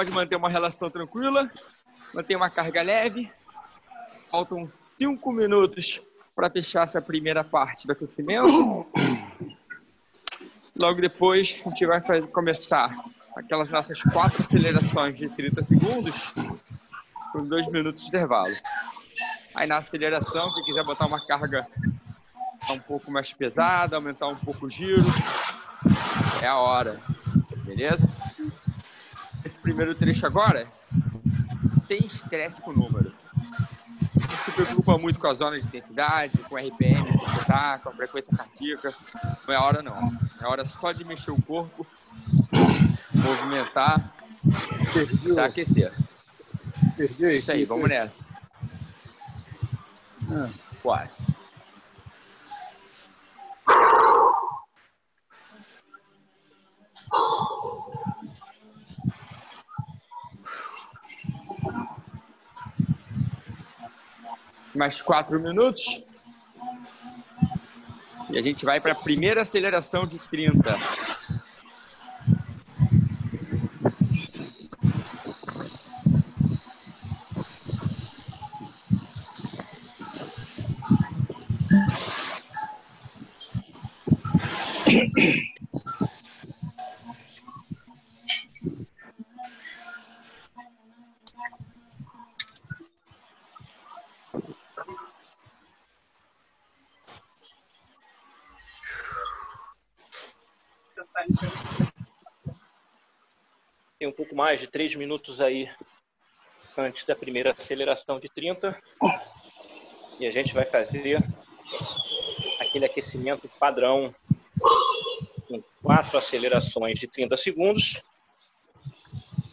pode manter uma relação tranquila, manter uma carga leve. Faltam cinco minutos para fechar essa primeira parte do aquecimento. Logo depois, a gente vai começar aquelas nossas quatro acelerações de 30 segundos com dois minutos de intervalo. Aí na aceleração, se quiser botar uma carga um pouco mais pesada, aumentar um pouco o giro, é a hora, beleza? Primeiro trecho agora, sem estresse com o número. Não se preocupa muito com a zona de intensidade, com o RPM que você tá, com a frequência cardíaca. Não é hora não. É hora só de mexer o corpo, movimentar, se aquecer. Perdi Isso aí, vamos nessa. Ah. Bora. Mais quatro minutos. E a gente vai para a primeira aceleração de 30. Um pouco mais de 3 minutos aí antes da primeira aceleração de 30. E a gente vai fazer aquele aquecimento padrão com quatro acelerações de 30 segundos.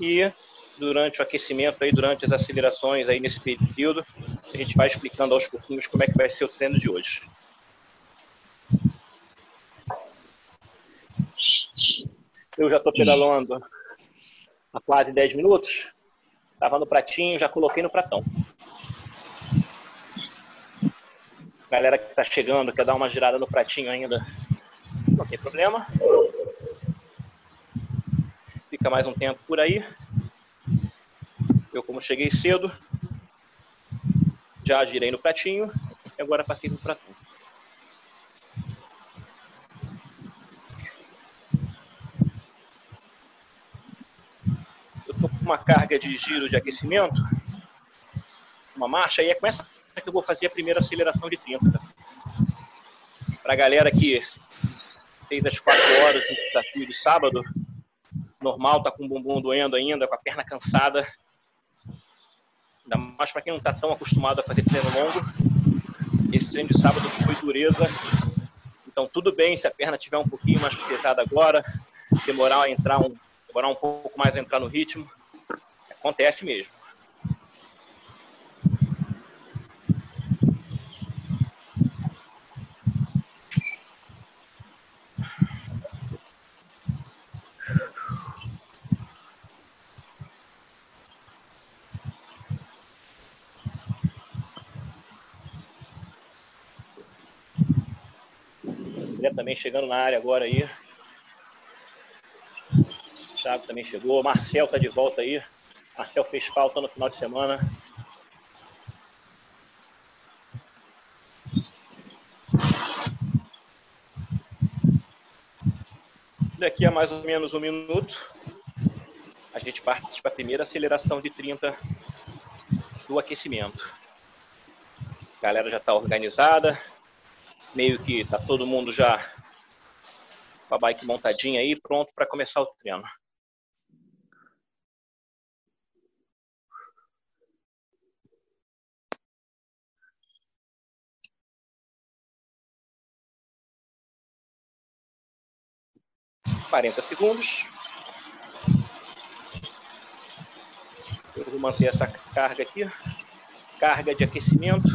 E durante o aquecimento aí, durante as acelerações aí nesse período, a gente vai explicando aos pouquinhos como é que vai ser o treino de hoje. Eu já estou pedalando há quase 10 minutos. Estava no pratinho, já coloquei no pratão. Galera que está chegando, quer dar uma girada no pratinho ainda, não tem problema. Fica mais um tempo por aí. Eu, como cheguei cedo, já girei no pratinho e agora passei no pratão. Eu tô com uma carga de giro de aquecimento, uma marcha, e é com essa que eu vou fazer a primeira aceleração de 30. Para a galera que fez as 4 horas do desafio de sábado, normal, tá com o bumbum doendo ainda, com a perna cansada. Ainda mais para quem não está tão acostumado a fazer treino longo. Esse treino de sábado foi dureza. Então tudo bem se a perna tiver um pouquinho mais pesada agora, demorar a entrar um, demorar um pouco mais a entrar no ritmo. Acontece mesmo. Também chegando na área agora aí. Thiago também chegou. Marcel tá de volta aí. Marcel fez falta no final de semana. Daqui a mais ou menos um minuto, a gente parte para a primeira aceleração de 30 do aquecimento. A galera já está organizada, meio que tá todo mundo já com a bike montadinha aí, pronto para começar o treino. Quarenta segundos. Eu vou manter essa carga aqui. Carga de aquecimento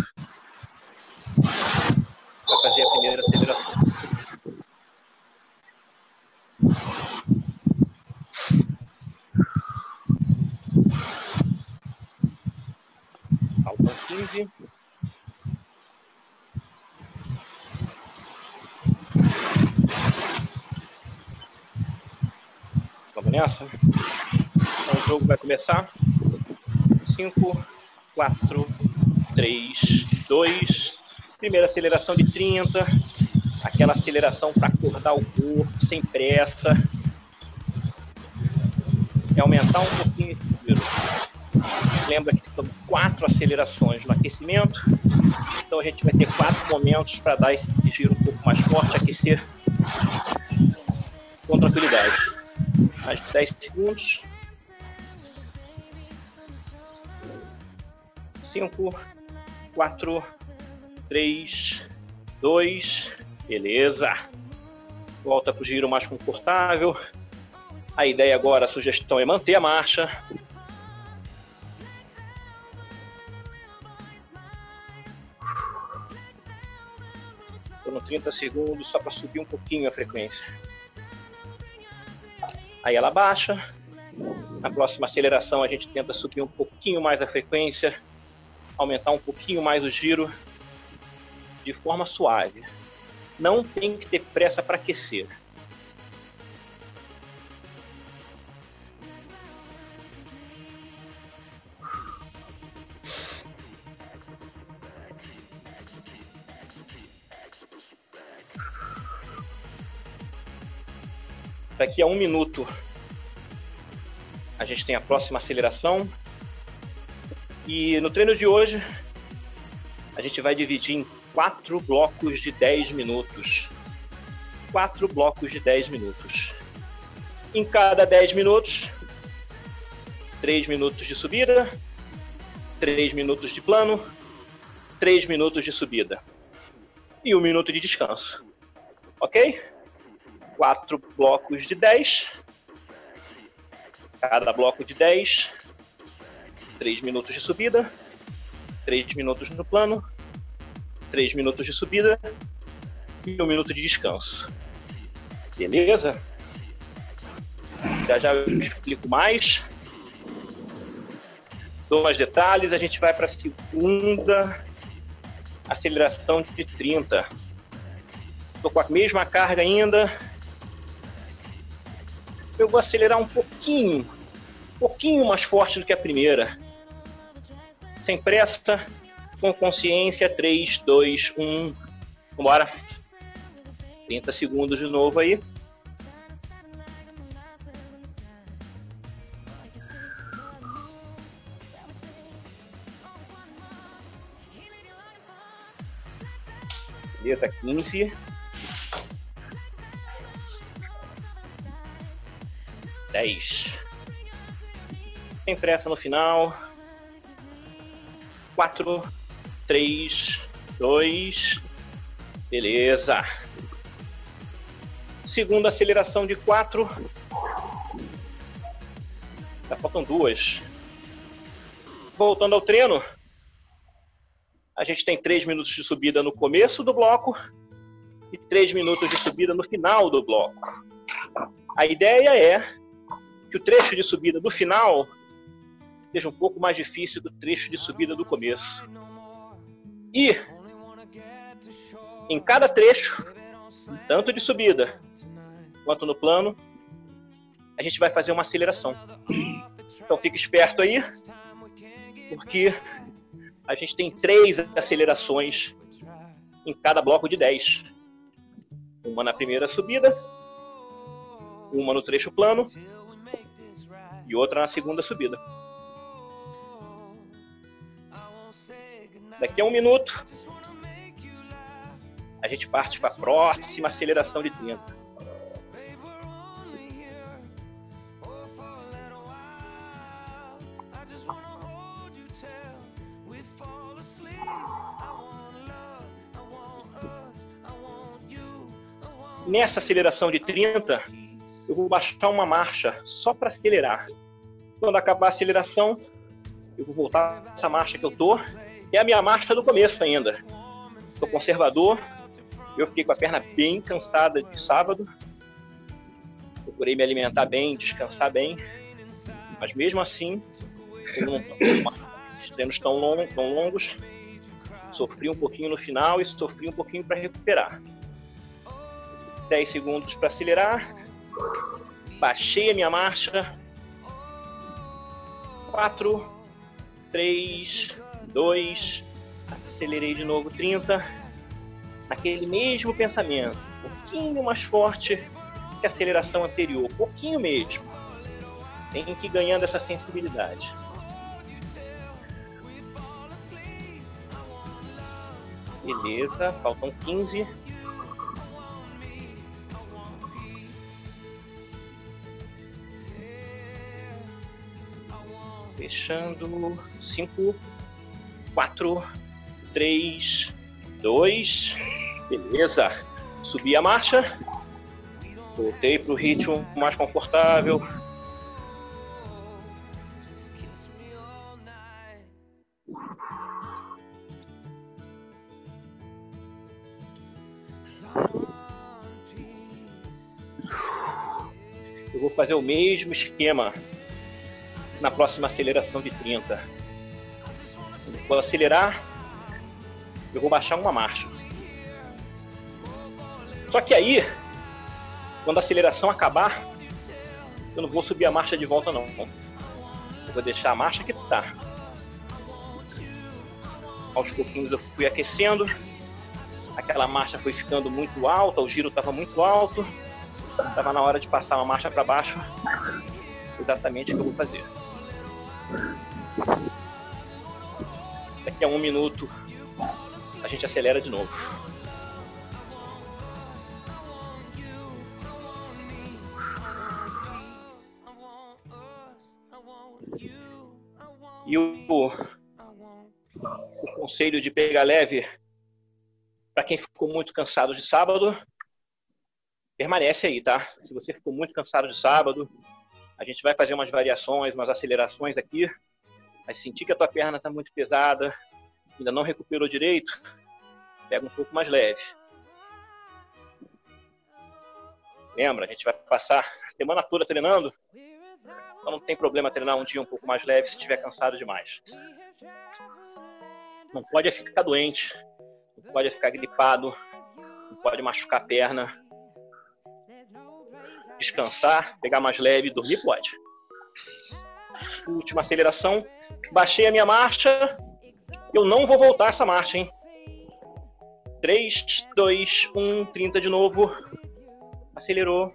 para fazer a primeira aceleração. Faltam 15. Nessa? Então, jogo vai começar. 5, 4, 3, 2. Primeira aceleração de 30. Aquela aceleração para acordar o corpo, sem pressa. E aumentar um pouquinho esse giro. Lembra que são quatro acelerações no aquecimento. Então a gente vai ter quatro momentos para dar esse giro um pouco mais forte, aquecer com tranquilidade. Mais 10 segundos. 5, 4, 3, 2, beleza. Volta para o giro mais confortável. A ideia agora, a sugestão é manter a marcha. Estou no 30 segundos só para subir um pouquinho a frequência. Aí ela baixa. Na próxima aceleração a gente tenta subir um pouquinho mais a frequência, aumentar um pouquinho mais o giro de forma suave. Não tem que ter pressa para aquecer. Daqui a um minuto a gente tem a próxima aceleração. E no treino de hoje a gente vai dividir em quatro blocos de 10 minutos. Quatro blocos de 10 minutos. Em cada 10 minutos, 3 minutos de subida, 3 minutos de plano, 3 minutos de subida e um minuto de descanso. Ok? Quatro blocos de 10. Cada bloco de 10, 3 minutos de subida, 3 minutos no plano, 3 minutos de subida e um minuto de descanso. Beleza? Já já eu explico mais. Dou mais detalhes, a gente vai para a segunda aceleração de 30. Estou com a mesma carga ainda, eu vou acelerar um pouquinho, um pouquinho mais forte do que a primeira. Sem pressa, com consciência, 3, 2, 1, vambora. 30 segundos de novo aí. Beleza, 15. 10. Sem pressa no final. 4, 3, 2. Beleza. Segunda aceleração de 4. Já faltam duas. Voltando ao treino. A gente tem 3 minutos de subida no começo do bloco e 3 minutos de subida no final do bloco. A ideia é que o trecho de subida do final seja um pouco mais difícil do trecho de subida do começo. E em cada trecho, tanto de subida quanto no plano, a gente vai fazer uma aceleração. Então fique esperto aí, porque a gente tem três acelerações em cada bloco de 10. Uma na primeira subida, uma no trecho plano e outra na segunda subida. Daqui a um minuto, a gente parte para a próxima aceleração de 30. Nessa aceleração de 30, eu vou baixar uma marcha só para acelerar. Quando acabar a aceleração, eu vou voltar essa marcha que eu tô. É a minha marcha do começo ainda. Sou conservador. Eu fiquei com a perna bem cansada de sábado. Procurei me alimentar bem, descansar bem. Mas mesmo assim, os treinos tão, long, tão longos, sofri um pouquinho no final e sofri um pouquinho para recuperar. 10 segundos para acelerar, baixei a minha marcha, 4, 3, 2, acelerei de novo 30. Naquele mesmo pensamento, um pouquinho mais forte que a aceleração anterior, um pouquinho mesmo. Tem que ir ganhando essa sensibilidade. Beleza, faltam 15. Fechando. 5, 4, 3, 2. Beleza. Subi a marcha. Voltei para o ritmo mais confortável. Eu vou fazer o mesmo esquema na próxima aceleração de 30. Vou acelerar, eu vou baixar uma marcha. Só que aí, quando a aceleração acabar, eu não vou subir a marcha de volta não. Eu vou deixar a marcha que está. Aos pouquinhos eu fui aquecendo. Aquela marcha foi ficando muito alta, o giro estava muito alto. Estava na hora de passar uma marcha para baixo. Exatamente o que eu vou fazer. Daqui a um minuto a gente acelera de novo. E o, o conselho de pegar leve para quem ficou muito cansado de sábado, permanece aí, tá? Se você ficou muito cansado de sábado, a gente vai fazer umas variações, umas acelerações aqui. Vai sentir que a tua perna está muito pesada, ainda não recuperou direito, pega um pouco mais leve. Lembra, a gente vai passar a semana toda treinando, então não tem problema treinar um dia um pouco mais leve se estiver cansado demais. Não pode ficar doente, não pode ficar gripado, não pode machucar a perna. Descansar, pegar mais leve, dormir pode. Última aceleração. Baixei a minha marcha. Eu não vou voltar essa marcha, hein? 3, 2, 1, 30 de novo. Acelerou.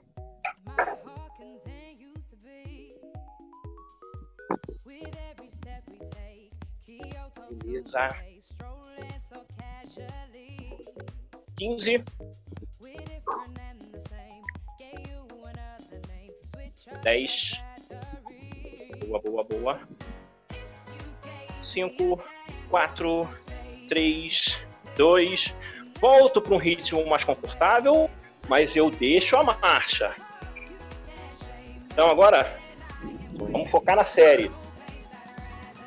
Beleza. 15. 10. Boa, boa, boa. 5, 4, 3, 2. Volto para um ritmo mais confortável, mas eu deixo a marcha. Então agora, vamos focar na série.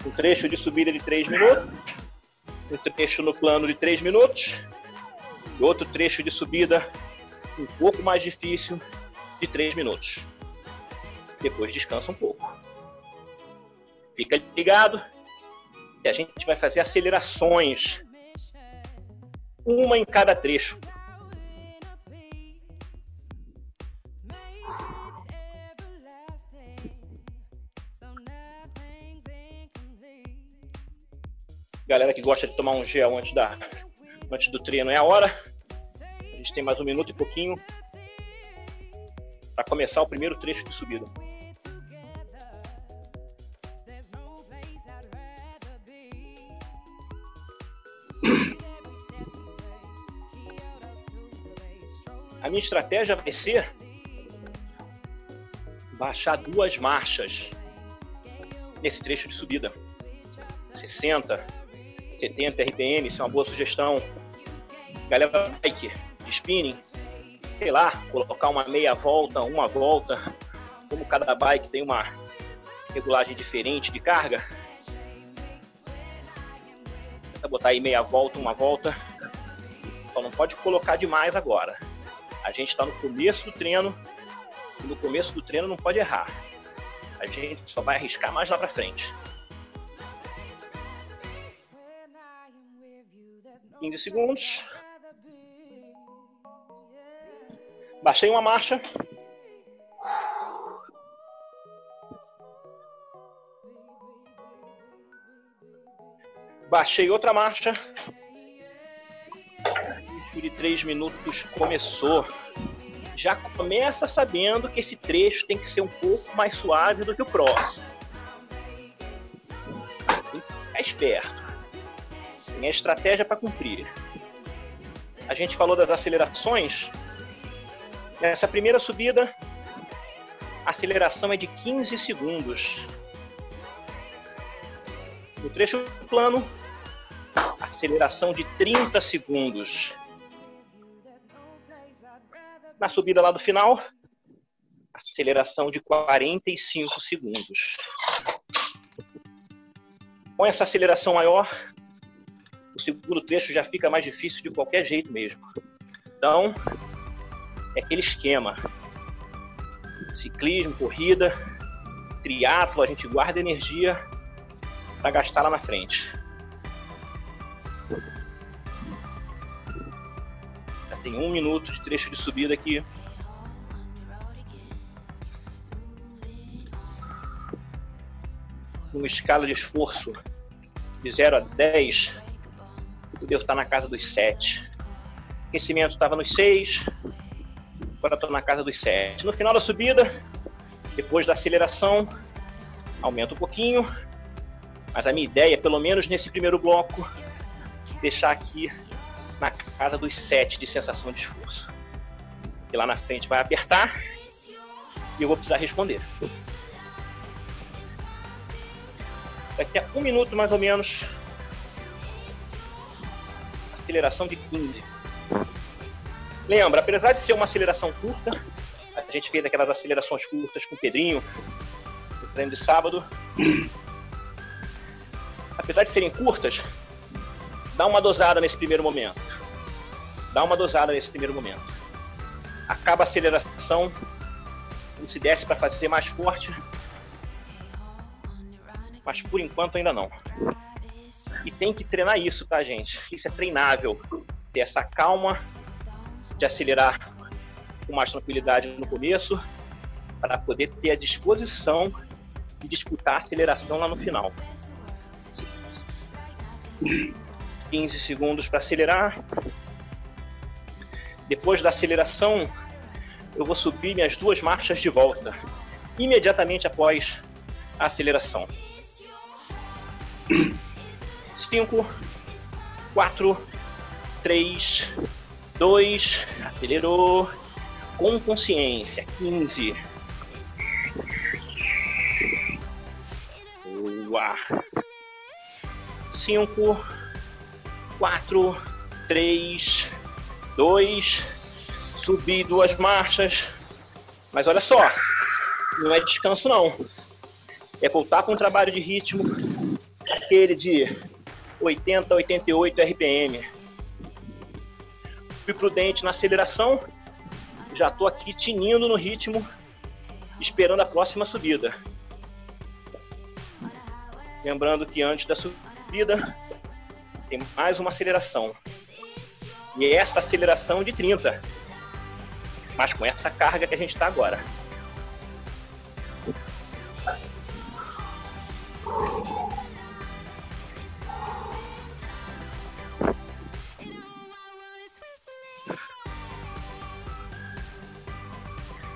Um trecho de subida de 3 minutos, um trecho no plano de 3 minutos, e outro trecho de subida um pouco mais difícil de 3 minutos. Depois descansa um pouco. Fica ligado e a gente vai fazer acelerações uma em cada trecho. Galera que gosta de tomar um gel antes, da, antes do treino é a hora. A gente tem mais um minuto e pouquinho para começar o primeiro trecho de subida. Minha estratégia vai ser baixar duas marchas nesse trecho de subida. 60, 70 RPM, isso é uma boa sugestão. Galera bike, de spinning, sei lá, colocar uma meia volta, uma volta. Como cada bike tem uma regulagem diferente de carga. Tenta botar aí meia volta, uma volta. Só não pode colocar demais agora. A gente está no começo do treino no começo do treino não pode errar. A gente só vai arriscar mais lá para frente. 15 segundos. Baixei uma marcha. Baixei outra marcha. De 3 minutos começou. Já começa sabendo que esse trecho tem que ser um pouco mais suave do que o próximo. Tem que ficar esperto. Tem a estratégia para cumprir. A gente falou das acelerações. Nessa primeira subida, a aceleração é de 15 segundos. No trecho plano, aceleração de 30 segundos. Na subida lá do final, aceleração de 45 segundos. Com essa aceleração maior, o segundo trecho já fica mais difícil de qualquer jeito mesmo. Então, é aquele esquema. Ciclismo, corrida, triatlo, a gente guarda energia para gastar lá na frente. Tem um minuto de trecho de subida aqui. Numa escala de esforço de 0 a 10, o Deus está na casa dos 7. Aquecimento estava nos 6, agora estou na casa dos 7. No final da subida, depois da aceleração, aumenta um pouquinho, mas a minha ideia, pelo menos nesse primeiro bloco, deixar aqui casa dos 7 de sensação de esforço. E lá na frente vai apertar e eu vou precisar responder. Daqui a um minuto mais ou menos, aceleração de 15. Lembra, apesar de ser uma aceleração curta, a gente fez aquelas acelerações curtas com o Pedrinho no treino de sábado apesar de serem curtas, dá uma dosada nesse primeiro momento. Dá uma dosada nesse primeiro momento. Acaba a aceleração, como se desse para fazer mais forte, mas por enquanto ainda não. E tem que treinar isso, tá, gente? Isso é treinável. Ter essa calma de acelerar com mais tranquilidade no começo, para poder ter a disposição de disputar a aceleração lá no final. 15 segundos para acelerar. Depois da aceleração, eu vou subir minhas duas marchas de volta, imediatamente após a aceleração. 5, 4, 3, 2, acelerou, com consciência, 15. Boa. 5, 4, 3, 2, subir duas marchas. Mas olha só, não é descanso não. É voltar com um trabalho de ritmo, aquele de 80, 88 RPM. Fui prudente na aceleração, já estou aqui tinindo no ritmo, esperando a próxima subida. Lembrando que antes da subida, tem mais uma aceleração. E essa aceleração de 30. Mas com essa carga que a gente está agora.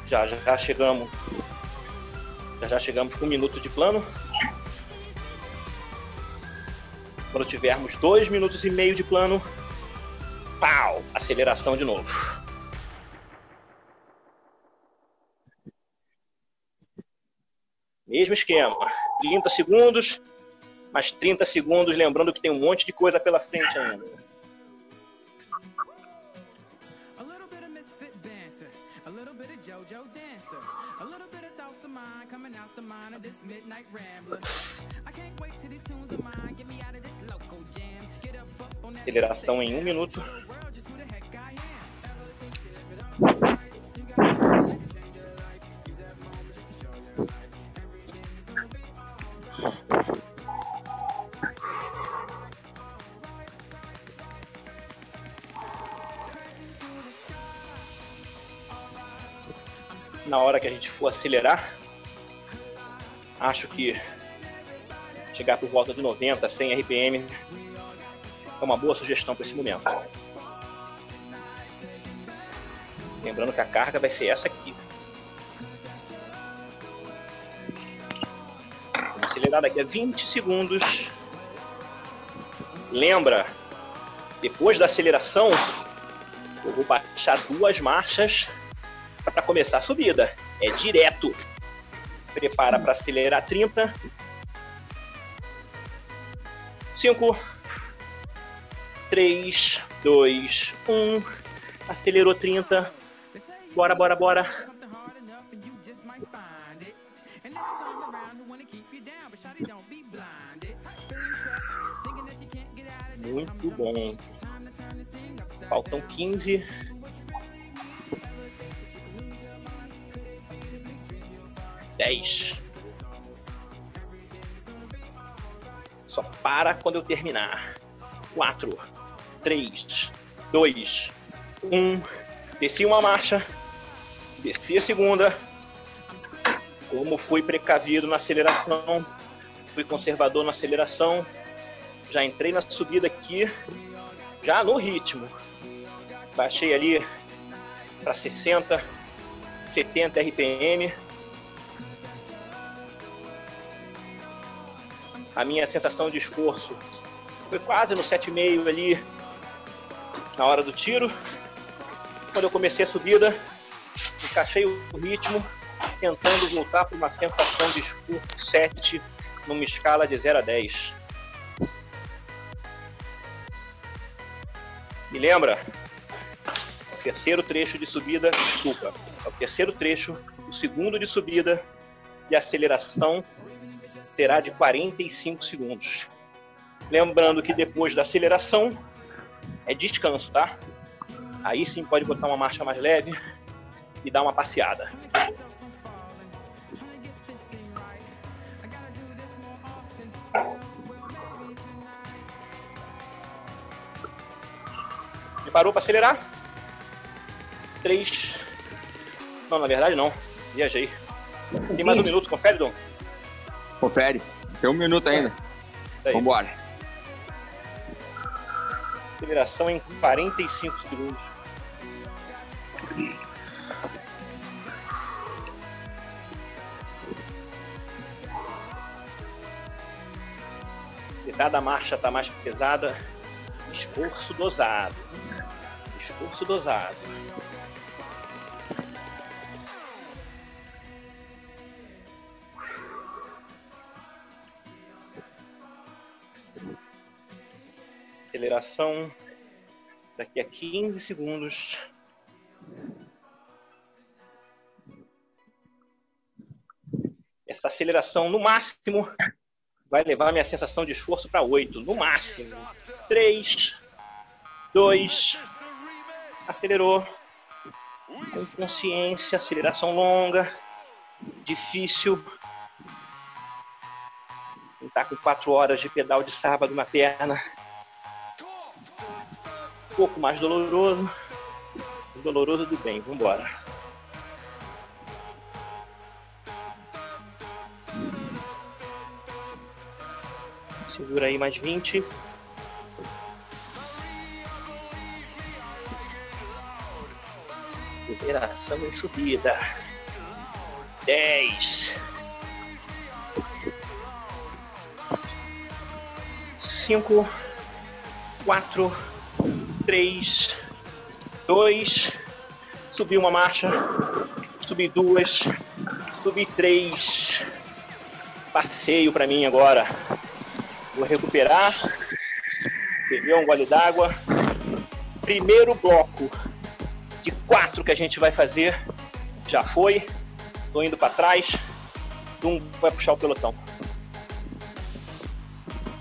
Já, já chegamos. Já, já chegamos com um minuto de plano. Quando tivermos dois minutos e meio de plano, pau, aceleração de novo. Mesmo esquema, 30 segundos, mais 30 segundos, lembrando que tem um monte de coisa pela frente ainda. Aceleração em um minuto. Na hora que a gente for acelerar, acho que chegar por volta de 90, 100 RPM. É uma boa sugestão para esse momento. Lembrando que a carga vai ser essa aqui. Vamos acelerar daqui a 20 segundos. Lembra, depois da aceleração, eu vou baixar duas marchas para começar a subida. É direto. Prepara para acelerar 30. 5, 3, 2, 1. Acelerou 30. Bora, bora, bora. Muito bom. Faltam 15. Dez. Só para quando eu terminar. Quatro, três, dois, um. Desci uma marcha. Desci a segunda. Como fui precavido na aceleração, fui conservador na aceleração, já entrei na subida aqui, já no ritmo. Baixei ali para 60, 70 RPM. A minha sensação de esforço foi quase no 7,5 ali na hora do tiro. Quando eu comecei a subida, encaixei o ritmo, tentando voltar para uma sensação de esforço 7 numa escala de 0 a 10. E lembra? O terceiro trecho de subida, desculpa, é o terceiro trecho, o segundo de subida e aceleração será de 45 segundos. Lembrando que depois da aceleração é descanso, tá? Aí sim pode botar uma marcha mais leve e dar uma passeada. Parou para acelerar. Três. Não, na verdade não. Viajei. Tem mais um minuto, confere, Dom? Confere. Tem um minuto ainda. Aí. Vambora. Aceleração em 45 segundos. Cada marcha está mais pesada. Esforço dosado. Esforço dosado. Aceleração daqui a 15 segundos. Essa aceleração no máximo vai levar minha sensação de esforço para 8, no máximo. 3, 2, acelerou com consciência, aceleração longa, difícil. Está com quatro horas de pedal de sábado na perna. Um pouco mais doloroso. Doloroso do bem, vamos embora. Segura aí mais 20. Liberação em subida. 10. 5, 4, 3, 2. Subi uma marcha. Subi duas. Subi três. Passeio para mim agora. Vou recuperar. Beber um gole d'água. Primeiro bloco de quatro que a gente vai fazer já foi. Tô indo para trás. Um vai puxar o pelotão.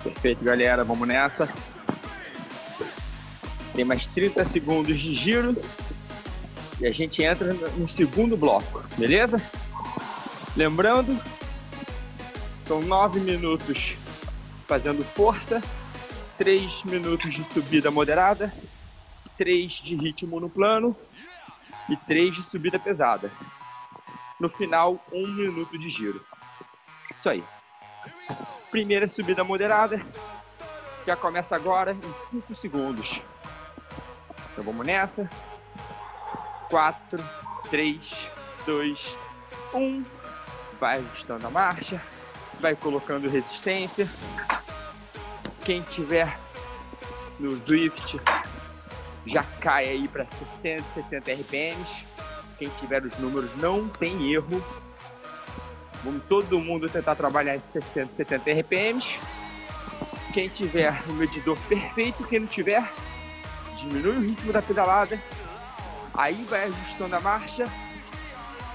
Perfeito, galera. Vamos nessa. Tem mais 30 segundos de giro. E a gente entra no segundo bloco, beleza? Lembrando, são nove minutos fazendo força, três minutos de subida moderada, três de ritmo no plano e 3 de subida pesada. No final, um minuto de giro. Isso aí. Primeira subida moderada. Já começa agora em 5 segundos. Então vamos nessa. 4, 3, 2, 1. Vai ajustando a marcha. Vai colocando resistência. Quem tiver no Drift já cai aí para 60, 70 RPMs. Quem tiver os números não tem erro. Vamos todo mundo tentar trabalhar em 60, 70 RPMs. Quem tiver o medidor perfeito, quem não tiver, diminui o ritmo da pedalada. Aí vai ajustando a marcha.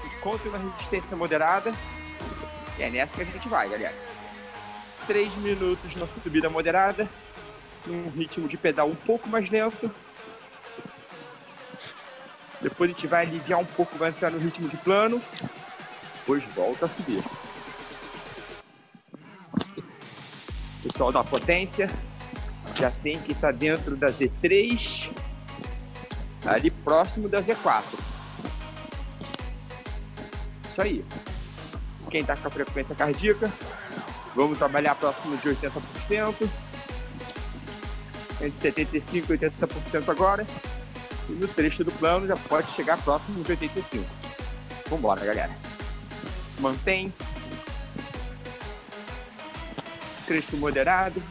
Encontra uma resistência moderada. E é nessa que a gente vai, galera. 3 minutos na subida moderada. Num ritmo de pedal um pouco mais lento depois a gente vai aliviar um pouco, vai entrar no ritmo de plano. Depois volta a subir. Pessoal da potência já tem que estar dentro da Z3, ali próximo da Z4. Isso aí. Quem está com a frequência cardíaca, vamos trabalhar próximo de 80%. Entre 75% e 80% agora. E no trecho do plano já pode chegar próximo de 85. Vambora, galera. Mantém. Trecho moderado.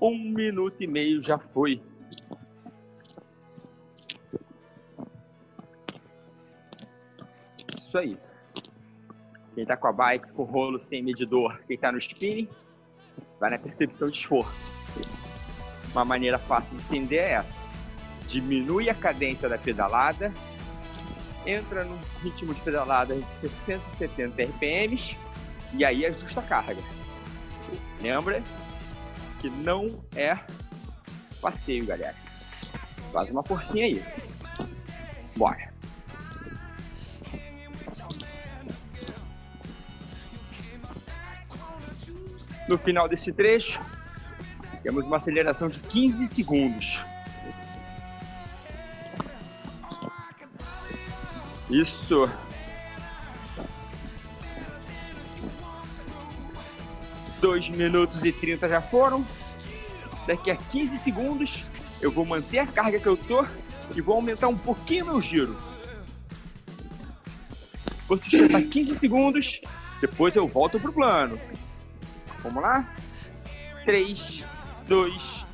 Um minuto e meio já foi. Isso aí. Quem tá com a bike com rolo sem medidor, quem tá no spinning, vai na percepção de esforço. Uma maneira fácil de entender é essa. Diminui a cadência da pedalada, entra no ritmo de pedalada entre 60 e 70 RPMs e aí ajusta a carga. Lembra que não é passeio, galera. Faz uma forcinha aí. Bora. No final desse trecho, temos uma aceleração de 15 segundos. Isso. Dois minutos e 30 já foram. Daqui a 15 segundos eu vou manter a carga que eu tô e vou aumentar um pouquinho meu giro. Vou sustentar 15 segundos, depois eu volto pro plano. Vamos lá? 3, 2,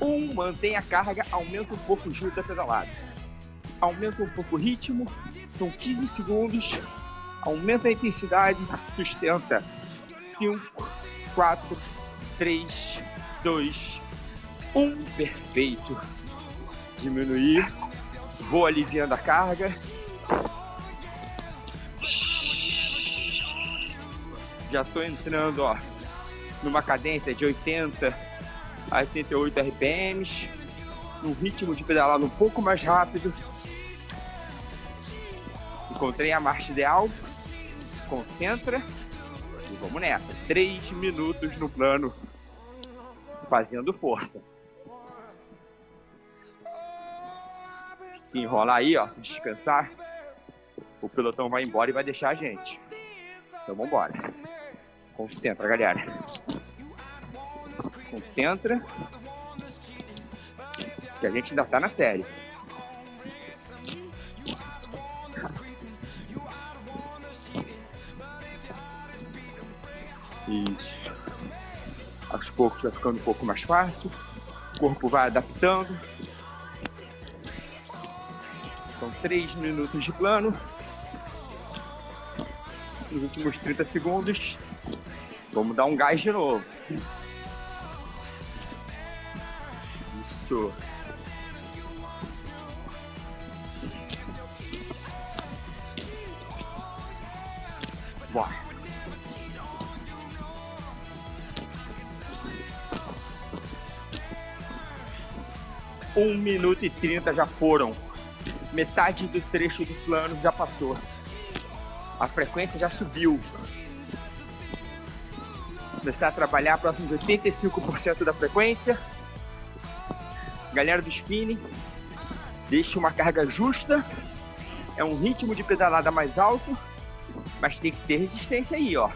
1. Mantém a carga, aumenta um pouco o giro da pedalada. Aumenta um pouco o ritmo, são 15 segundos. Aumenta a intensidade, sustenta. 5, 4, 3, 2, 1. Perfeito. Diminuir. Vou aliviando a carga. Já estou entrando, ó, numa cadência de 80 a 88 RPMs, num ritmo de pedalada um pouco mais rápido. Encontrei a marcha ideal, concentra vamos nessa. Três minutos no plano, fazendo força. Se enrolar aí, ó, se descansar, o pelotão vai embora e vai deixar a gente. Então vamos embora. Concentra, galera. Concentra. Que a gente ainda tá na série. Isso. Aos poucos vai ficando um pouco mais fácil. O corpo vai adaptando. São três minutos de plano. Nos últimos 30 segundos, vamos dar um gás de novo. Minuto e trinta já foram. Metade do trecho do plano já passou. A frequência já subiu. Começar a trabalhar próximo de 85% da frequência galera do spinning, deixe uma carga justa, é um ritmo de pedalada mais alto Mas tem que ter resistência aí, ó.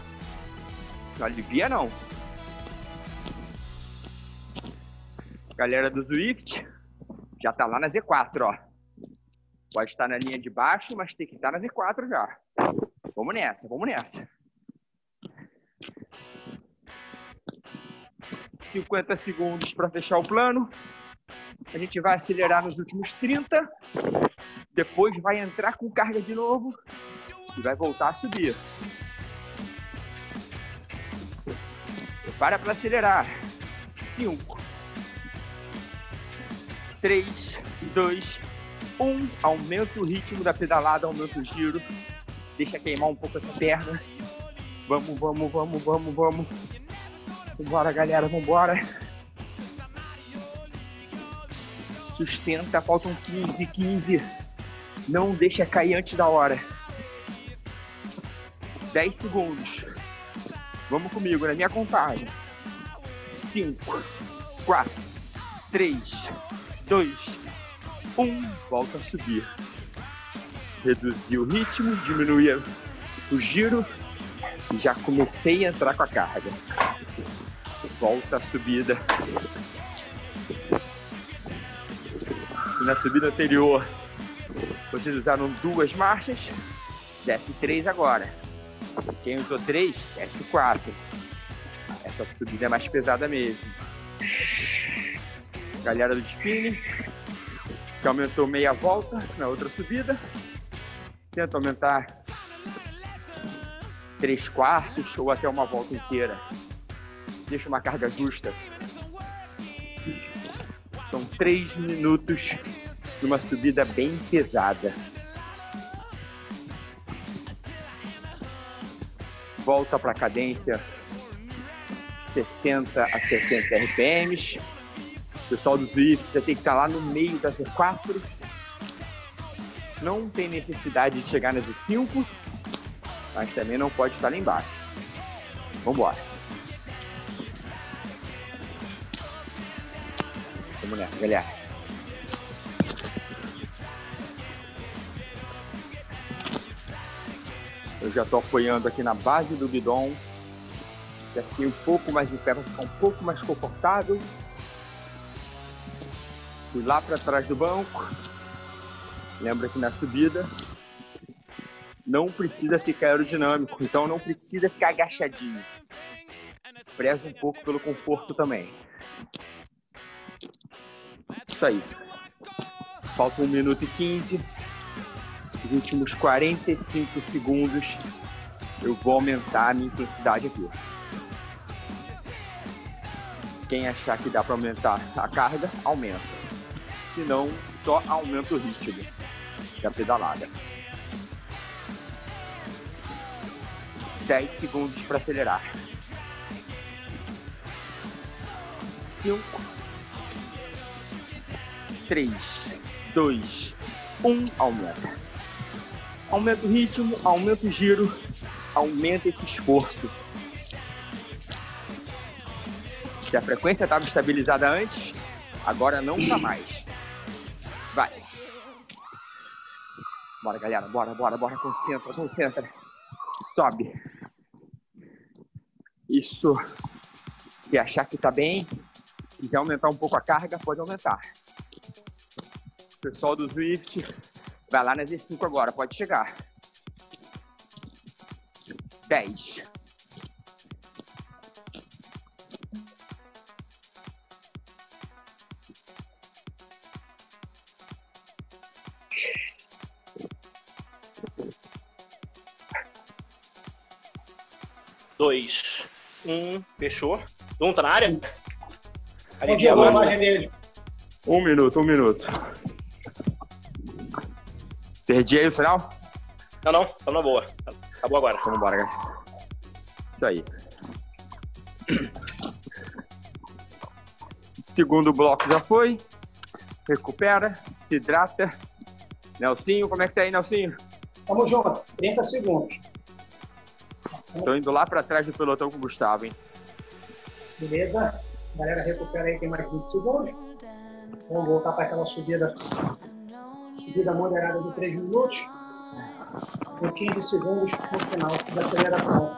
Não alivia, não. Galera do Zwift já tá lá na Z4, ó. Pode estar na linha de baixo, mas tem que estar na Z4 já. Vamos nessa, vamos nessa. 50 segundos para fechar o plano. A gente vai acelerar nos últimos 30. Depois vai entrar com carga de novo e vai voltar a subir. Para para acelerar. 5, 3, 2, 1. Aumenta o ritmo da pedalada, aumenta o giro. Deixa queimar um pouco essa perna. Vamos, vamos, vamos, vamos, vamos. Vambora, galera, vambora. Sustenta, faltam 15, 15. Não deixa cair antes da hora. 10 segundos. Vamos comigo, na minha contagem. 5, 4, 3, 2, 1. Volta a subir. Reduzir o ritmo, diminuir o giro. E já comecei a entrar com a carga. Volta a subida. Se na subida anterior vocês usaram duas marchas, desce três agora. Quem usou três, desce quatro. Essa subida é mais pesada mesmo. Galera do spinning, que aumentou meia volta na outra subida. Tenta aumentar três quartos ou até uma volta inteira. Deixa uma carga justa. São três minutos de uma subida bem pesada. Volta para a cadência 60 a 70 RPMs. Pessoal do Zwift você tem que estar lá no meio da Z4. Não tem necessidade de chegar nas 5, mas também não pode estar lá embaixo. Vamos embora. Vamos nessa, galera. Eu já estou apoiando aqui na base do bidon. Já fiquei um pouco mais de pé para ficar um pouco mais confortável. Fui lá para trás do banco. Lembra que na subida não precisa ficar aerodinâmico, então não precisa ficar agachadinho. Preza um pouco pelo conforto também. Isso aí. Falta 1 minuto e 15. Os últimos 45 segundos eu vou aumentar a minha intensidade aqui. Quem achar que dá para aumentar a carga, aumenta. Se não, só aumenta o ritmo da pedalada. 10 segundos para acelerar. 5, 3, 2, 1, aumenta. Aumenta o ritmo, aumenta o giro, aumenta esse esforço. Se a frequência estava estabilizada antes, agora não está mais. Vai. Bora, galera, bora, bora, bora. Concentra, concentra. Sobe. Isso. Se achar que tá bem, quiser aumentar um pouco a carga, pode aumentar. Pessoal do Swift, vai lá na Z5 agora, pode chegar. 10. Dois, um, fechou. Um tá na área? Boa margem dele. Um minuto, um minuto. Perdi aí o final? Não, não, tá na boa. Acabou agora. Vamos embora, galera. Isso aí. Segundo bloco já foi. Recupera, se hidrata. Nelsinho, como é que tá aí, Nelsinho? Tamo junto, 30 segundos. Tô indo lá pra trás do pelotão com o Gustavo, hein? Beleza? Galera, recupera aí, tem mais 20 segundos. Vamos voltar para aquela subida, subida moderada de 3 minutos. por 15 segundos no final da aceleração.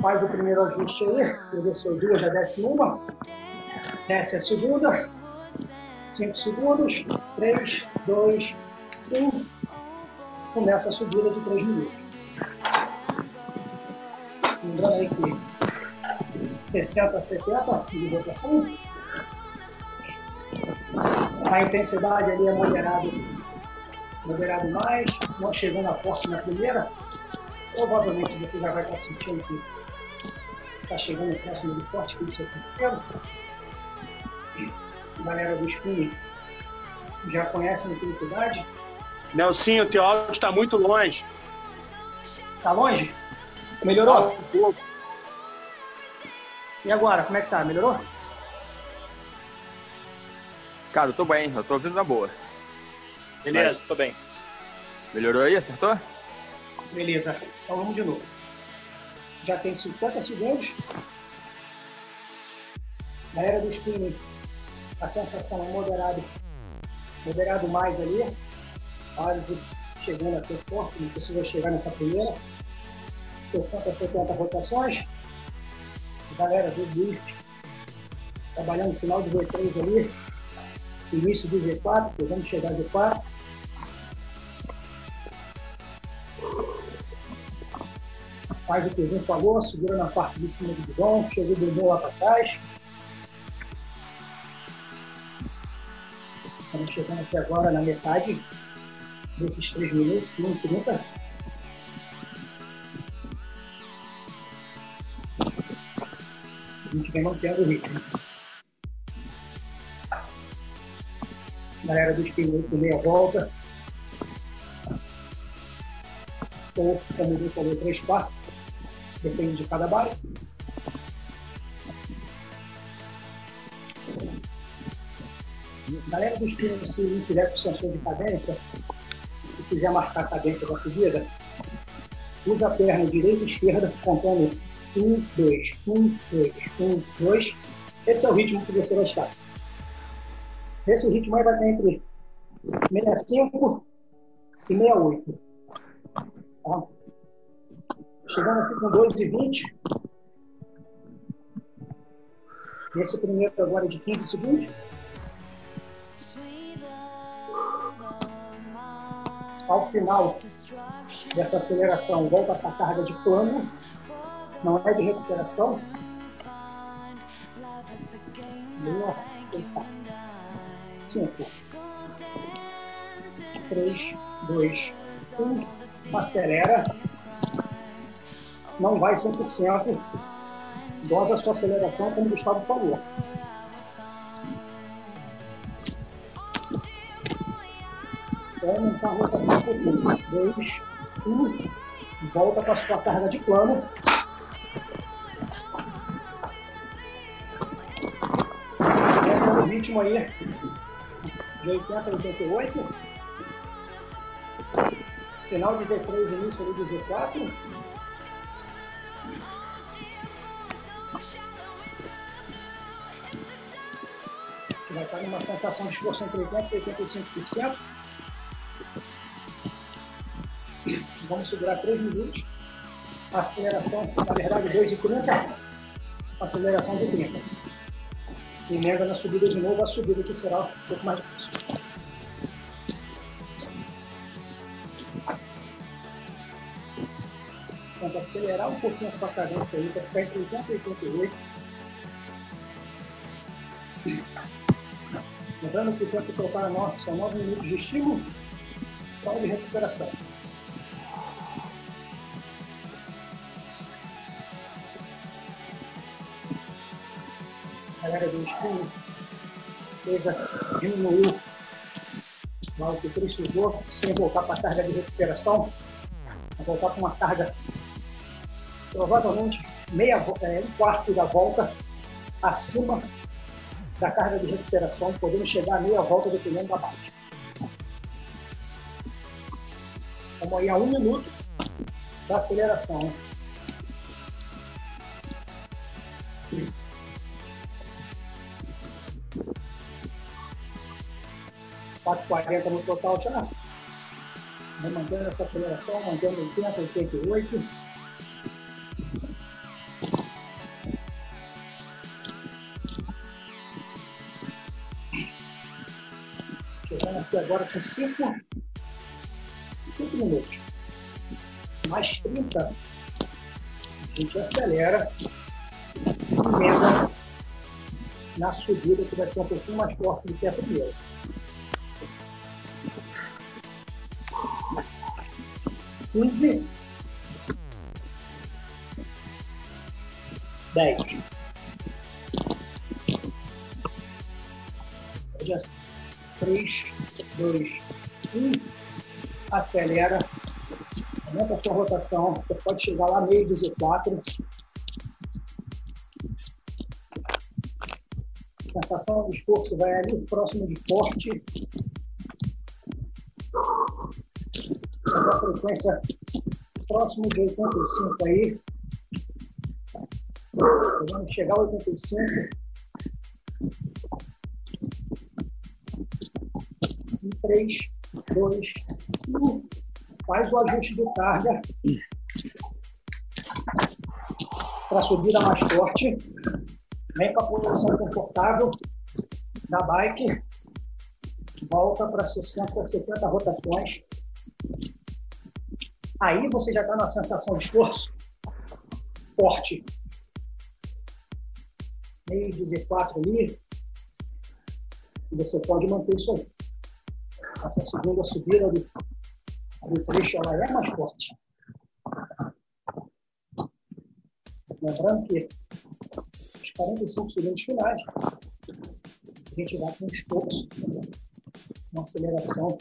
Faz o primeiro ajuste aí, eu desceu duas, já desce uma. Desce a segunda. 5 segundos. 3, 2, 1. Começa a subida de 3 minutos. Lembrando aí que 60 a 70 de rotação. A intensidade ali é moderado, moderado mais, não chegando a forte na primeira. Provavelmente você já vai estar sentindo que está chegando próximo do forte, que isso é terceiro. Galera do Spin já conhece a intensidade. Nelsinho, o teu áudio está muito longe. Está longe? Melhorou? E agora, como é que tá? Melhorou? Cara, eu tô bem, eu tô ouvindo na boa. Beleza, Mas... tô bem. Melhorou aí? Acertou? Beleza, então vamos de novo. Já tem 50 segundos. Galera do spinning, a sensação é moderado, moderado mais ali. Quase chegando a ter forte, não precisa chegar nessa primeira. 60, 70 rotações. Galera do Drift, trabalhando no final do Z3 ali, início do Z4, podemos chegar a Z4. Faz o que o falou, segura na parte de cima do bidão, chegou o bumbum lá para trás. Estamos chegando aqui agora na metade desses 3 minutos, 1 30. Gente vem mantendo o ritmo. Galera dos com meia volta. Ou, como eu falei, 3 quartos. Depende de cada bairro. Galera dos pneus, se não tiver com sensor de cadência, se quiser marcar a cadência da subida, usa a perna direita e esquerda, contando 1, 2, 1, 2, 1, 2. Esse é o ritmo que você vai estar. Esse ritmo aí vai estar entre 65 e 68. Tá? Chegando aqui com 2,20. Esse primeiro agora é de 15 segundos. Ao final dessa aceleração, volta para a carga de plano, não é de recuperação. Boa, Cinco, três, dois, um. Acelera não vai 100%, dosa a sua aceleração, como o Gustavo falou. Então, aumentar a rotação um pouquinho. Dois, um, volta para a sua carga de plano. Ritmo aí de 80 a 88. Final de Z3, início de Z4. vai estar numa sensação de esforço entre 80% e 85%. Vamos segurar 3 minutos. Aceleração, na verdade, 2,30. Aceleração de 30. Emenda na subida de novo, a subida que será um pouco mais difícil. Tenta acelerar um pouquinho a sua cadência aí, para ficar entre 80 e 88. Lembrando que o tempo total é nosso, são 9 minutos de estímulo, só de recuperação. Estímulo, feza diminuiu o que precisou, sem voltar para a carga de recuperação, voltar para uma carga provavelmente meia, é, um quarto da volta acima da carga de recuperação, podendo chegar a meia volta dependendo da baixa. Vamos aí a um minuto da aceleração. Quatro quarenta no total já. Vou mantendo essa aceleração, mantendo 80, 88. Chegando aqui agora com 5 minutos. Mais 30, a gente acelera e emenda na subida, que vai ser um pouquinho mais forte do que a primeira. Quinze. Dez. Três, dois, um. Acelera. Aumenta a sua rotação. Você pode chegar lá meio 14. sensação do esforço vai ali próximo de forte. Frequência próximo de 85 aí. Vamos chegar a 85. Em 3, 2, 1. Faz o ajuste de carga para subida mais forte. Vem com a posição confortável da bike, volta para 60, 70 rotações. Aí você já está na sensação de esforço forte. Meio 14 ali. E você pode manter isso aí. Essa segunda subida do, do trecho ela é mais forte. Lembrando que 45 segundos finais, a gente vai com esforço, uma aceleração,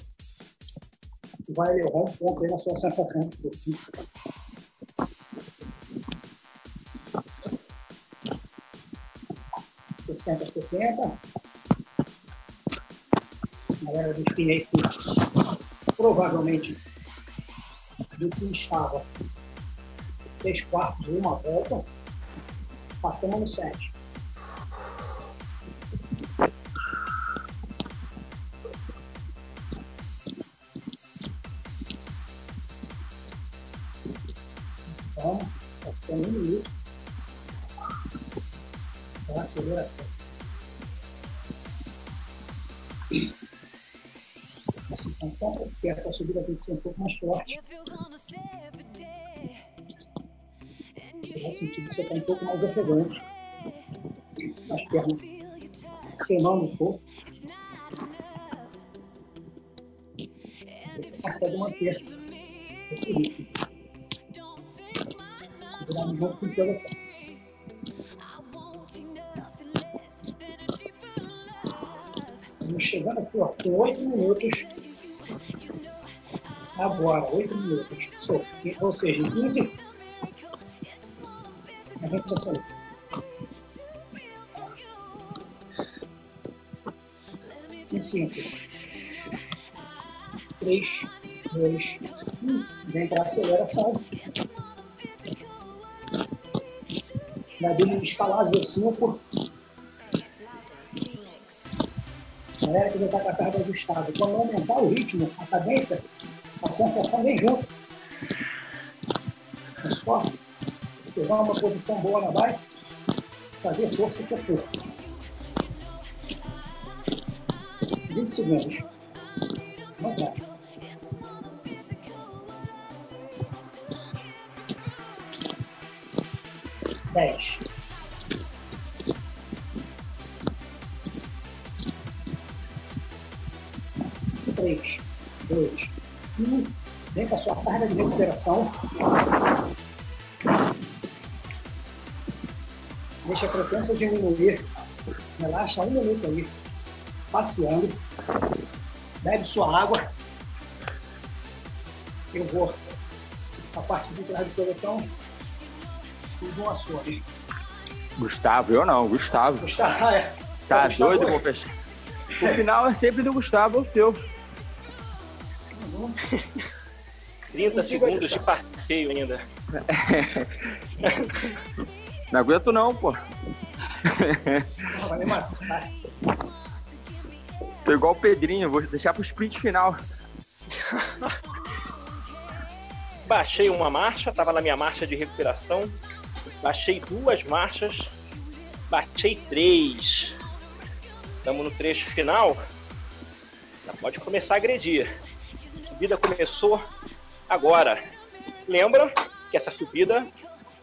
vai levar um ponto aí na sua sensação de esforço. Sessenta, setenta. Galera aí que provavelmente do que estava três quartos de uma volta, passamos no sete. Essa subida tem que ser um pouco mais forte. Vai sentir que você está um pouco mais ofegante. As pernas queimando um pouco. Você consegue manter esse ritmo. Cuidado junto com o pelotão. Agora, oito minutos. Ou seja, em 15. A gente já saiu. Em cinco. Três, dois, um. Vem para aceleração. Vai escalar Z5 galera que já está com a carga ajustada. Quando aumentar o ritmo, a cadência, a sensação vem junto. Forte. Pegar uma posição boa na bike, fazer força por pouco. 20 segundos. Vamos lá. Dez. Carga de recuperação. Deixa a frequência diminuir. Relaxa um minuto aí, passeando. Bebe sua água. Eu vou a parte de trás do pelotão e uma sua. Gustavo, eu não, Gustavo. Gustavo, é. Tá doido, vou fechar. O final é sempre do Gustavo, o seu. 30 segundos de passeio ainda. Não aguento não, pô. Tô igual o Pedrinho, vou deixar pro sprint final. Baixei uma marcha, estava na minha marcha de recuperação. Baixei duas marchas. Baixei três. Estamos no trecho final. Já pode começar a agredir. A subida começou agora. Lembra que essa subida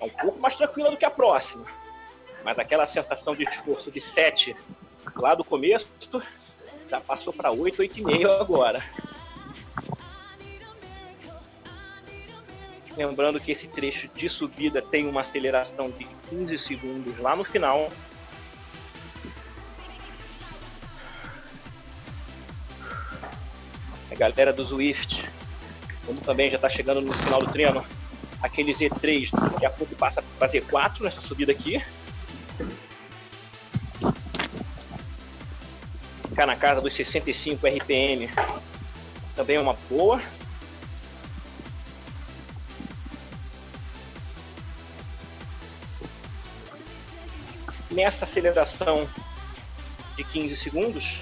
é um pouco mais tranquila do que a próxima. Mas aquela sensação de esforço de 7 lá do começo já passou para 8, 8,5 agora. Lembrando que esse trecho de subida tem uma aceleração de 15 segundos lá no final. A galera do Zwift, como também já está chegando no final do treino, aquele Z3 daqui a pouco passa para Z4 nessa subida aqui. Ficar na casa dos 65 RPM também é uma boa. nessa aceleração de 15 segundos,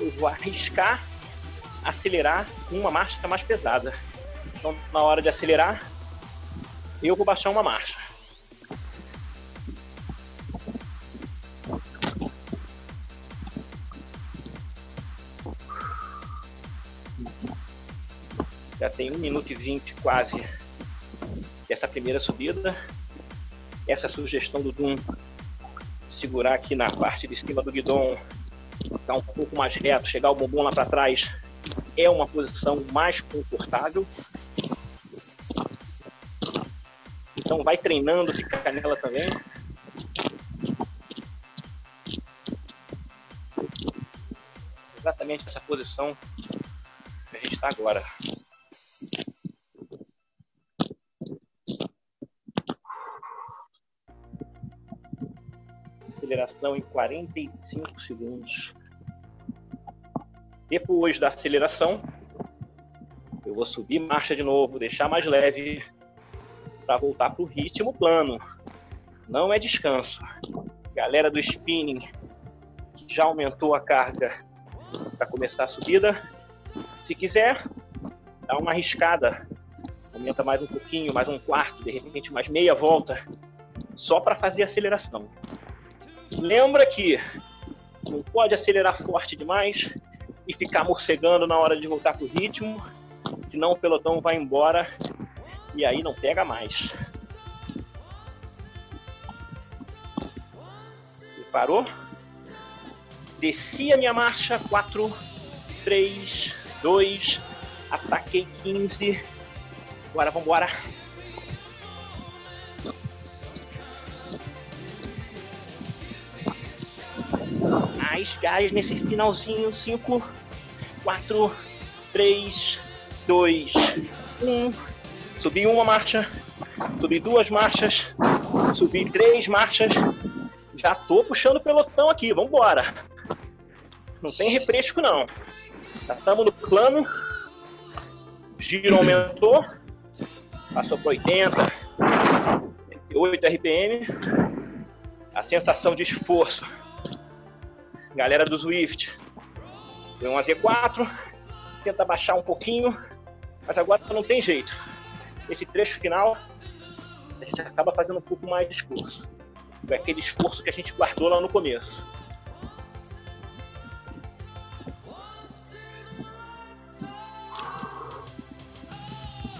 eu vou arriscar acelerar com uma marcha mais pesada. Então, na hora de acelerar, eu vou baixar uma marcha. Já tem 1 minuto e 20 quase dessa primeira subida. Essa sugestão do Doom segurar aqui na parte de cima do guidão, ficar um pouco mais reto, chegar o bumbum lá para trás, é uma posição mais confortável. Então vai treinando esse canela também. Exatamente essa posição que a gente está agora. aceleração em 45 segundos. Depois da aceleração, eu vou subir marcha de novo, deixar mais leve para voltar para o ritmo plano. Não é descanso. Galera do spinning já aumentou a carga para começar a subida. Se quiser, dá uma arriscada. Aumenta mais um pouquinho, mais um quarto, de repente mais meia volta, só para fazer aceleração. Lembra que não pode acelerar forte demais e ficar morcegando na hora de voltar pro ritmo, senão o pelotão vai embora e aí não pega mais. Parou? Desci a minha marcha, 4, 3, 2, ataquei 15. Agora vamos mais gás nesse finalzinho. 5, 4, 3, 2, 1. Subi uma marcha, subi duas marchas, subi três marchas. Já tô puxando o pelotão aqui, vambora. Não tem refresco não. Já estamos no plano. Giro aumentou. Passou para 80, 88 RPM. A sensação de esforço galera do Swift. Deu um Z4, tenta baixar um pouquinho, mas agora não tem jeito. Esse trecho final, a gente acaba fazendo um pouco mais de esforço. É aquele esforço que a gente guardou lá no começo.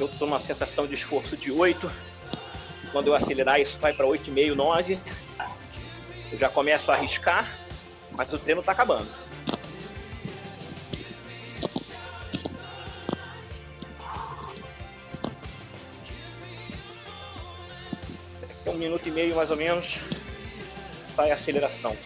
Eu estou numa sensação de esforço de 8. Quando eu acelerar, isso vai para 8,5, 9. Eu já começo a arriscar mas o treino tá acabando. Um minuto e meio mais ou menos sai a aceleração.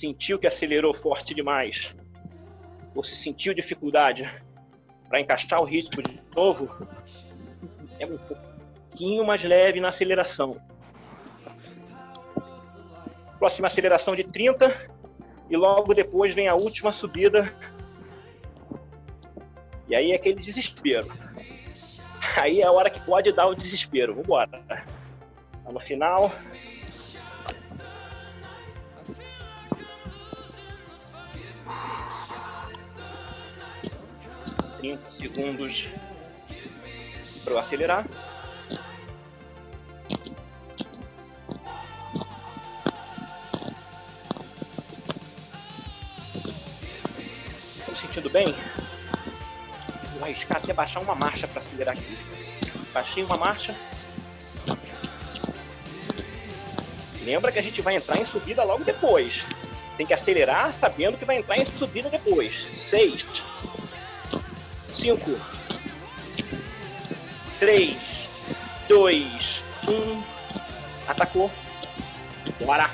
Sentiu que acelerou forte demais ou se sentiu dificuldade para encaixar o ritmo de novo, é um pouquinho mais leve na aceleração. Próxima aceleração de 30 e logo depois vem a última subida. E aí é aquele desespero. Aí é a hora que pode dar o desespero. Vamos embora. Tá no final. 30 segundos para eu acelerar. Estou sentindo bem? Vou arriscar até baixar uma marcha para acelerar aqui. Baixei uma marcha. Lembra que a gente vai entrar em subida logo depois. Tem que acelerar sabendo que vai entrar em subida depois. 6, 5, 3, 2, 1. Atacou. Bora.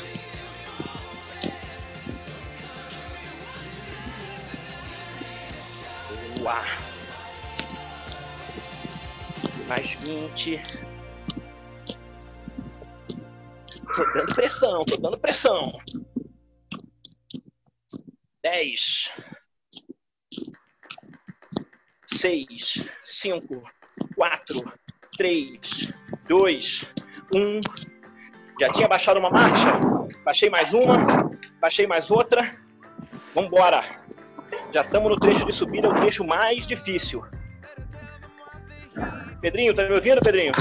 Boa. Mais 20. Tô dando pressão, tô dando pressão. 10, 6, 5, 4, 3, 2, 1. Já tinha baixado uma marcha? Baixei mais uma, baixei mais outra. Vamos embora. Já estamos no trecho de subida, o trecho mais difícil. Pedrinho, tá me ouvindo, Pedrinho?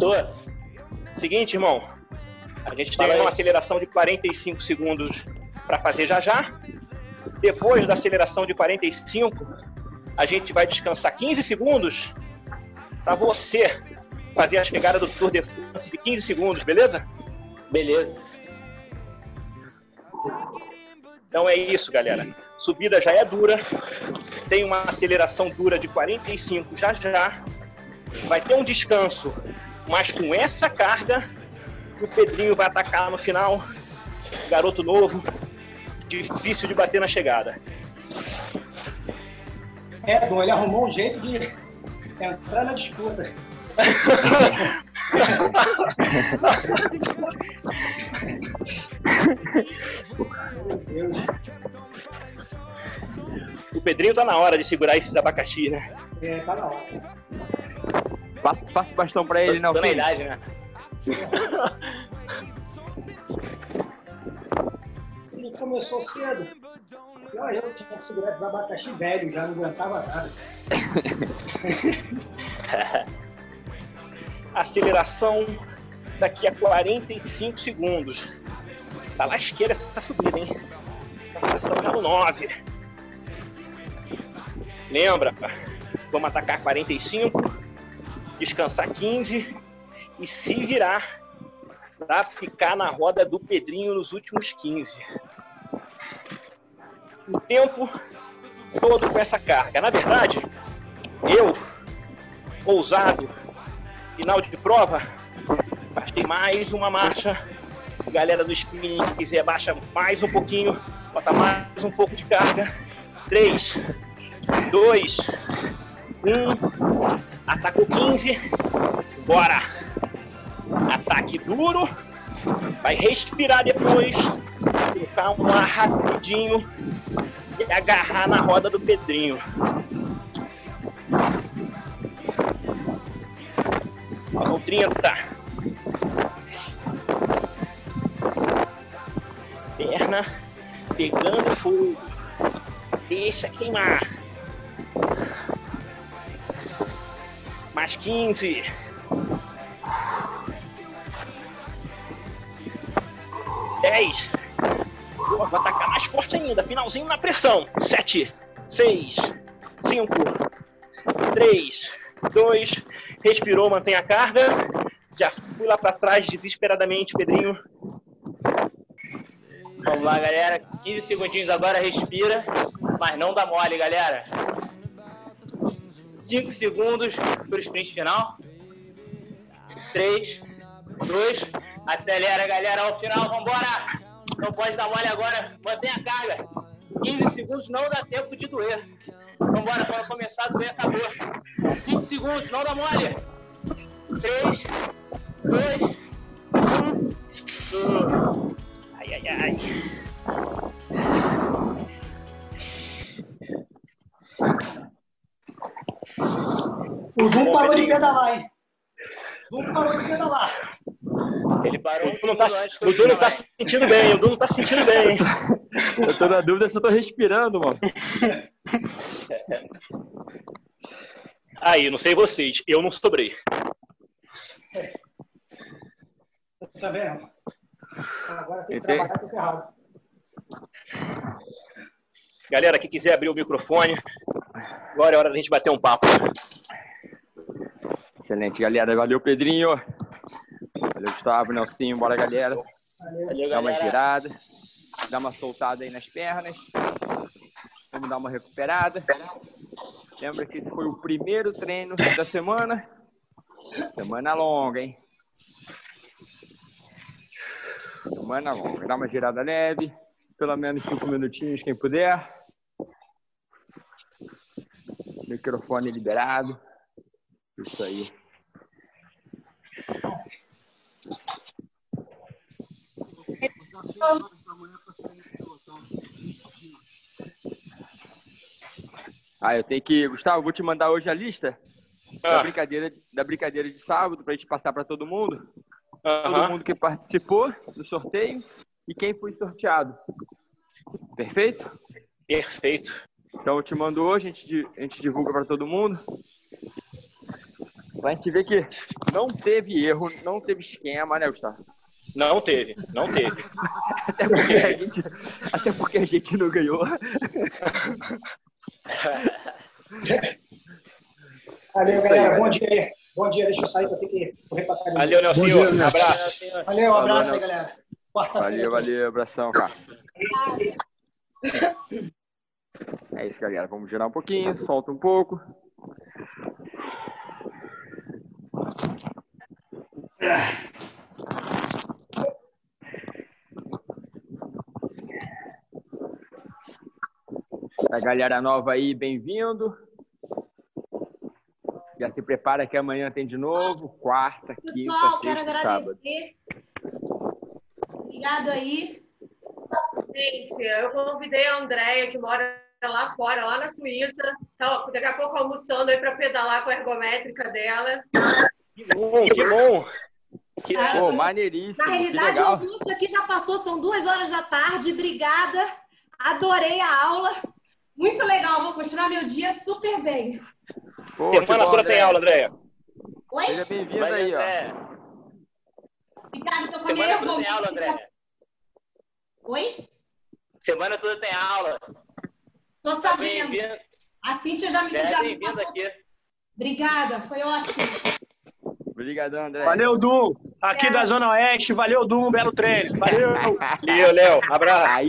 Tô. Seguinte, irmão. A gente tem uma aceleração de 45 segundos para fazer já já. Depois da aceleração de 45, a gente vai descansar 15 segundos para você fazer a chegada do Tour de France de 15 segundos, beleza? Beleza. Então é isso, galera. Subida já é dura, tem uma aceleração dura de 45 já já. Vai ter um descanso, mas com essa carga, o Pedrinho vai atacar no final. Garoto novo, difícil de bater na chegada. É, Dom, ele arrumou um jeito de entrar na disputa. Meu Deus. O Pedrinho tá na hora de segurar esses abacaxi, né? É, tá na hora. Passa, passa o bastão pra ele, não, Tô na idade, né? Ele começou cedo. E eu tinha que segurar esses abacaxi velho, já não aguentava nada. Aceleração daqui a 45 segundos. Tá lasqueira essa subida, hein? Já no 9. Lembra, vamos atacar 45, descansar 15 e se virar pra ficar na roda do Pedrinho nos últimos 15. O tempo todo com essa carga. Na verdade, eu, ousado, final de prova, baixei mais uma marcha. Galera do spinning, que quiser, baixa mais um pouquinho, bota mais um pouco de carga. 3, 2, 1. Atacou 15. Bora! Ataque duro. Vai respirar depois. Colocar um ar rapidinho. Agarrar na roda do Pedrinho. Faltam 30. Perna pegando fogo. Deixa queimar. Mais 15. Dez. Vou atacar mais forte ainda. Finalzinho na pressão. Sete. Seis. Cinco. Três. Dois. Respirou, mantém a carga. Já fui lá pra trás desesperadamente, Pedrinho. Vamos lá, galera. 15 segundinhos agora, respira. Mas não dá mole, galera. 5 segundos pro sprint final. 3, 2, acelera, galera, ao final, vambora! Não pode dar mole agora, mantém a carga. 15 segundos não dá tempo de doer. Vambora, quando começar a doer, acabou. 5 segundos, não dá mole. 3, 2, 1. Ai, ai, ai. O Dum parou de pedalar, hein? O Dum parou de pedalar. Ele parou O Du não tá, o eu Du não tá se sentindo bem, o Du não tá se sentindo bem. Eu tô na dúvida se eu tô respirando, mano. Aí, não sei vocês, eu não sobrei. Tá vendo? Agora tem que Entendi. trabalhar com ferrado. Galera, quem quiser abrir o microfone, agora é hora da gente bater um papo. Excelente, galera. Valeu, Pedrinho. Valeu, Gustavo, Nelsinho. Bora, galera. Valeu. Dá uma galera. girada. Dá uma soltada aí nas pernas. Vamos dar uma recuperada. Lembra que esse foi o primeiro treino da semana. Semana longa, hein? Semana longa. Dá uma girada leve. Pelo menos cinco minutinhos, quem puder. Microfone liberado. Isso aí. Ah, eu tenho que. Gustavo, vou te mandar hoje a lista da, Ah, brincadeira, da brincadeira de sábado pra gente passar para todo mundo. Todo mundo que participou do sorteio e quem foi sorteado. Perfeito? Perfeito. Então eu te mando hoje, a gente, a gente divulga para todo mundo. Pra gente ver que não teve erro, não teve esquema, né, Gustavo? Não teve, não teve. Até porque a gente, até porque a gente não ganhou. Valeu, aí, galera. Bom dia aí. Bom dia, deixa eu sair, que eu tenho que correr pra academia. Valeu, Nelsinho. Um abraço. Valeu, um Valeu, abraço aí, galera. Quarta-feira. Valeu, valeu, abração, cara. É isso, galera. Vamos girar um pouquinho, solta um pouco. A galera nova aí, bem-vindo. Já se prepara que amanhã tem de novo, quarta, quinta, Pessoal, quero sexta, e sábado. agradecer. Obrigado aí. Gente, eu convidei a Andréia, que mora lá fora, lá na Suíça. Tá, daqui a pouco almoçando aí para pedalar com a ergométrica dela. Que bom, que bom. Que Pô, maneiríssimo, Na realidade, o almoço aqui já passou, são duas horas da tarde. Obrigada. Adorei a aula. Muito legal, vou continuar meu dia super bem. Pô, que Semana toda tem aula, Andréia. Oi? Seja bem-vindo Valeu, aí, ó. André. Obrigada, tô com a minha Semana toda tem aula, André. Oi? Semana toda tem aula. Tô Tá sabendo. bem-vindo. A Cíntia já me, é já passou. aqui. Obrigada, foi ótimo. Obrigadão, André. Valeu, Dum. Aqui da Zona Oeste. Valeu, Dum. Belo treino. Valeu. Valeu, Léo. Abraço. Aí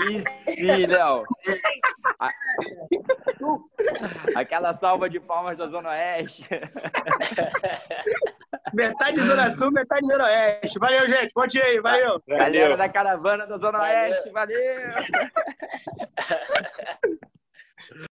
sim, Léo. A- Aquela salva de palmas da Zona Oeste. Metade Zona Sul, metade Zona Oeste. Valeu, gente. Bom dia aí. Valeu. Galera Valeu. da caravana da Zona Valeu. Oeste, valeu!